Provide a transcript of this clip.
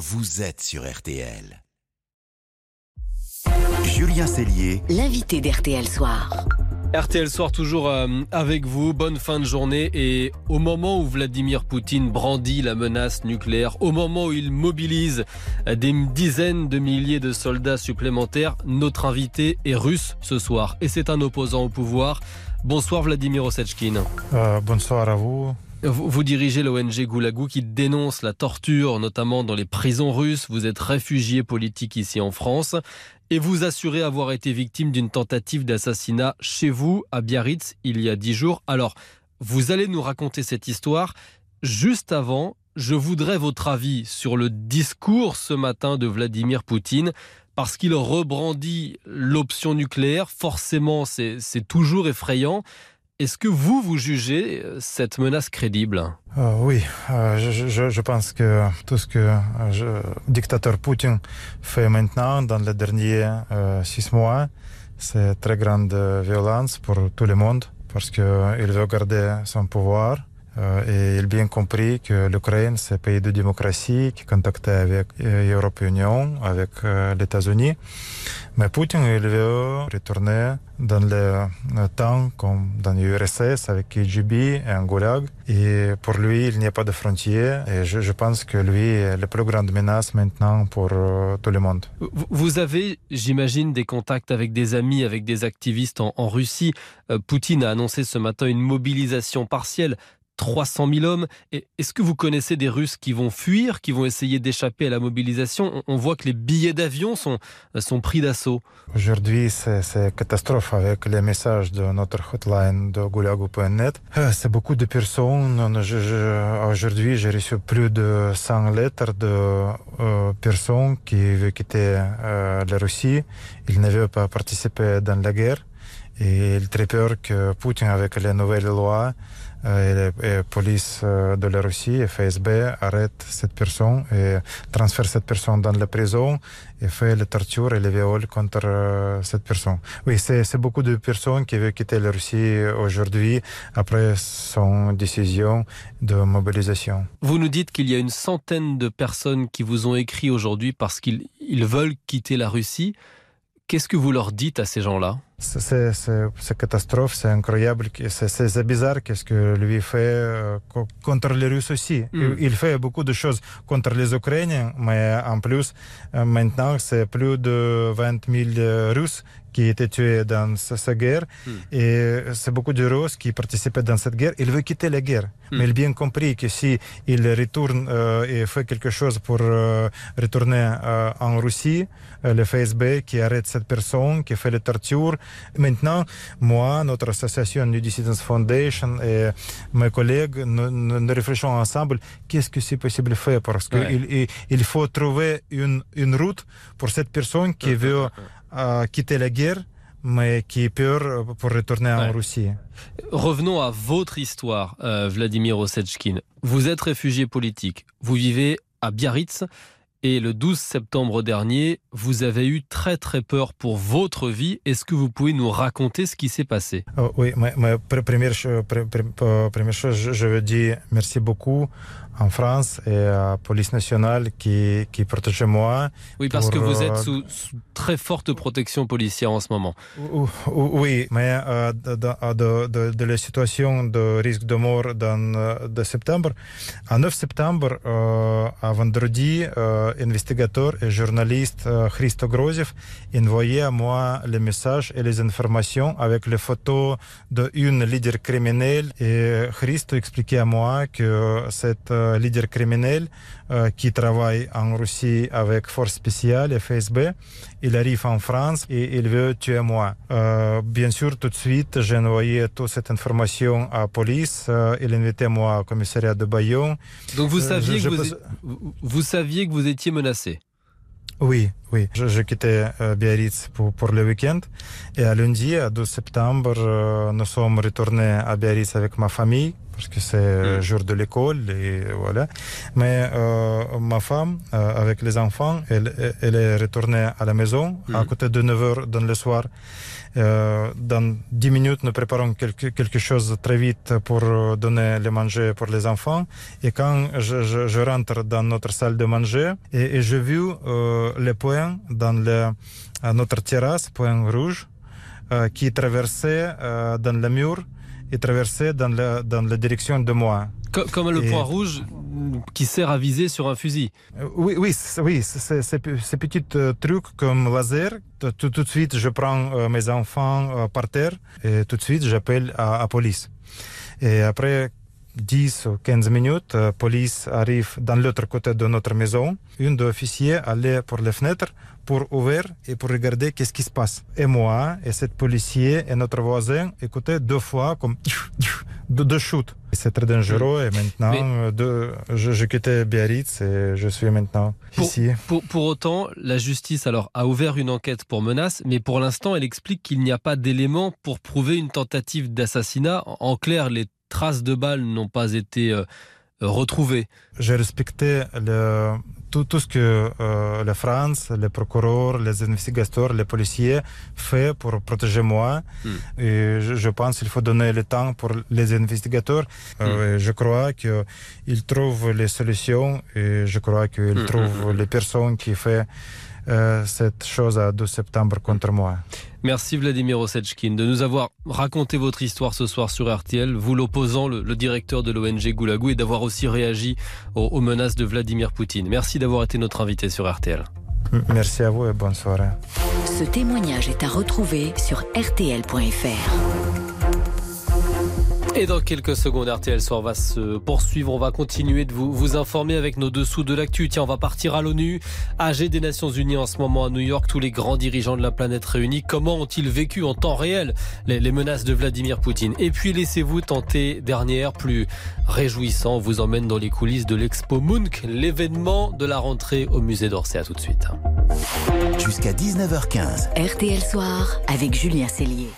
vous êtes sur RTL. Julien Cellier, l'invité d'RTL Soir. RTL Soir toujours euh, avec vous, bonne fin de journée et au moment où Vladimir Poutine brandit la menace nucléaire, au moment où il mobilise des dizaines de milliers de soldats supplémentaires, notre invité est russe ce soir et c'est un opposant au pouvoir. Bonsoir Vladimir Osechkin. Euh, bonsoir à vous. Vous, dirigez l'ONG Goulagou qui dénonce la torture, notamment dans les prisons russes. Vous êtes réfugié politique ici en France et vous assurez avoir été victime d'une tentative d'assassinat chez vous à Biarritz il y a dix jours. Alors, vous allez nous raconter cette histoire. Juste avant, je voudrais votre avis sur le discours ce matin de Vladimir Poutine parce qu'il rebrandit l'option nucléaire. Forcément, c'est toujours effrayant. Est-ce que vous, vous jugez euh, cette menace crédible? Euh, Oui, euh, je, pense que tout ce que le dictateur Poutine fait maintenant, dans les derniers six mois, c'est très grande violence pour tout le monde, parce qu'il veut garder son pouvoir. Et il a bien compris que l'Ukraine, c'est un pays de démocratie qui contactait avec l'Union, avec les États-Unis. Mais Poutine, il veut retourner dans le temps comme dans l'URSS avec KGB et un goulag. Et pour lui, il n'y a pas de frontières. Et je, pense que lui est la plus grande menace maintenant pour euh, tout le monde. Vous avez, j'imagine, des contacts avec des amis, avec des activistes en, Russie. Euh, Poutine a annoncé ce matin une mobilisation partielle 300 000 hommes. Est-ce que vous connaissez des Russes qui vont fuir, qui vont essayer d'échapper à la mobilisation? On voit que les billets d'avion sont, sont pris d'assaut. Aujourd'hui, c'est catastrophe avec les messages de notre hotline de gulago.net. C'est beaucoup de personnes. Aujourd'hui, j'ai reçu plus de 100 lettres de euh, personnes qui veulent quitter euh, la Russie. Ils ne veulent pas participer dans la guerre. Et il très peur que Poutine, avec les nouvelles lois, et la police de la Russie et FSB arrête cette personne et transfère cette personne dans la prison et fait les tortures et les viols contre cette personne. Oui, c'est beaucoup de personnes qui veulent quitter la Russie aujourd'hui après son décision de mobilisation. Vous nous dites qu'il y a une centaine de personnes qui vous ont écrit aujourd'hui parce qu'ils veulent quitter la Russie. Qu'est-ce que vous leur dites à ces gens-là? C'est catastrophe, c'est incroyable, c'est bizarre qu'est-ce que lui fait euh, contre les Russes aussi. Mm. Il fait beaucoup de choses contre les Ukrainiens, mais en plus, euh, maintenant, c'est plus de 20 000 Russes qui étaient tués dans cette guerre. Mm. Et c'est beaucoup de Russes qui participaient dans cette guerre. Il veut quitter la guerre. Mm. Mais il a bien compris que si il retourne euh, et fait quelque chose pour euh, retourner euh, en Russie, le FSB qui arrête cette personne, qui fait les tortures. Maintenant, moi, notre association New Dissidents Foundation et mes collègues, nous, nous réfléchissons ensemble qu'est-ce que c'est possible de faire? Parce qu'il ouais. il, il, faut trouver une, une route pour cette personne qui veut euh, quitter la guerre mais qui est peur pour retourner ouais. en Russie. Revenons à votre histoire, euh, Vladimir Osechkin. Vous êtes réfugié politique, vous vivez à Biarritz, et le 12 septembre dernier, vous avez eu très très peur pour votre vie. Est-ce que vous pouvez nous raconter ce qui s'est passé? Oh, Oui, mais première, première chose, je veux dire merci beaucoup en France et à la police nationale qui, qui protège moi. Oui, parce pour, que vous êtes sous, sous, très forte protection policière en ce moment. Oui, mais euh, de, de, de, de, la situation de risque de mort dans, de septembre, à 9 septembre, euh, à vendredi, euh, investigateur et journaliste euh, Christo Groziev envoyait à moi les messages et les informations avec les photos d'une leader criminelle et Christo expliquait à moi que cette leader criminel euh, qui travaille en Russie avec force spéciale FSB. Il arrive en France et il veut tuer moi. Euh, bien sûr, tout de suite, j'ai envoyé toute cette information à la police. Euh, il invitait moi au commissariat de Bayonne. Donc vous saviez, je, que, vous, je... vous saviez que vous étiez menacé? Oui, oui. Je, je quittais euh, Biarritz pour, pour le week-end. Et à lundi, à 12 septembre, euh, nous sommes retournés à Biarritz avec ma famille parce que c'est le Mm. jour de l'école et voilà. Mais euh, ma femme, euh, avec les enfants, elle, elle est retournée à la maison à Mm. côté de 9 heures dans le soir. Euh, dans 10 minutes, nous préparons quelque, quelque chose très vite pour euh, donner le manger pour les enfants. Et quand je, je, je rentre dans notre salle de manger, et, et j'ai vu euh, les points dans le, à notre terrasse, point rouge, euh, qui traversait euh, dans le mur et traversait dans la, dans la direction de moi. Co- Comme le Et- point rouge qui sert à viser sur un fusil. Euh, Oui, oui, c'est- oui, ces petits euh, trucs comme laser. Tout, de suite, je prends euh, mes enfants par terre et tout de suite, j'appelle à, à police. Et après 10 ou 15 minutes, euh, police arrive dans l'autre côté de notre maison. Une des officiers allait pour les fenêtres pour ouvrir et pour regarder qu'est-ce qui se passe. Et moi, et cette policier et notre voisin écoutaient deux fois comme deux, deux shoots. C'est très dangereux et maintenant, Mais- euh, de, je, je quittais Biarritz et je suis maintenant Pour- ici. Pour, pour autant, la justice alors a ouvert une enquête pour menace, mais pour l'instant, elle explique qu'il n'y a pas d'éléments pour prouver une tentative d'assassinat. En clair, les traces de balles n'ont pas été euh, euh, retrouvées. J'ai respecté le, tout, tout ce que euh, la France, les procureurs, les investigateurs, les policiers fait pour protéger moi. Mm. Et je, je pense qu'il faut donner le temps pour les investigateurs. Euh, et je crois qu'ils trouvent les solutions et je crois qu'ils Mm, trouvent les personnes qui font euh, cette chose à 12 septembre contre moi. Merci Vladimir Osechkin de nous avoir raconté votre histoire ce soir sur RTL, vous l'opposant, le, le directeur de l'ONG Goulagou, et d'avoir aussi réagi aux, aux menaces de Vladimir Poutine. Merci d'avoir été notre invité sur RTL. Merci à vous et bonne soirée. Ce témoignage est à retrouver sur rtl.fr. Et dans quelques secondes, RTL Soir va se poursuivre. On va continuer de vous, vous informer avec nos dessous de l'actu. Tiens, on va partir à l'ONU, AG des Nations Unies en ce moment à New York. Tous les grands dirigeants de la planète réunis. Comment ont-ils vécu en temps réel les, les menaces de Vladimir Poutine? Et puis, laissez-vous tenter, dernière, plus réjouissant, on vous emmène dans les coulisses de l'Expo Munch, l'événement de la rentrée au musée d'Orsay. À tout de suite. Jusqu'à 19h15. RTL Soir avec Julien Cellier.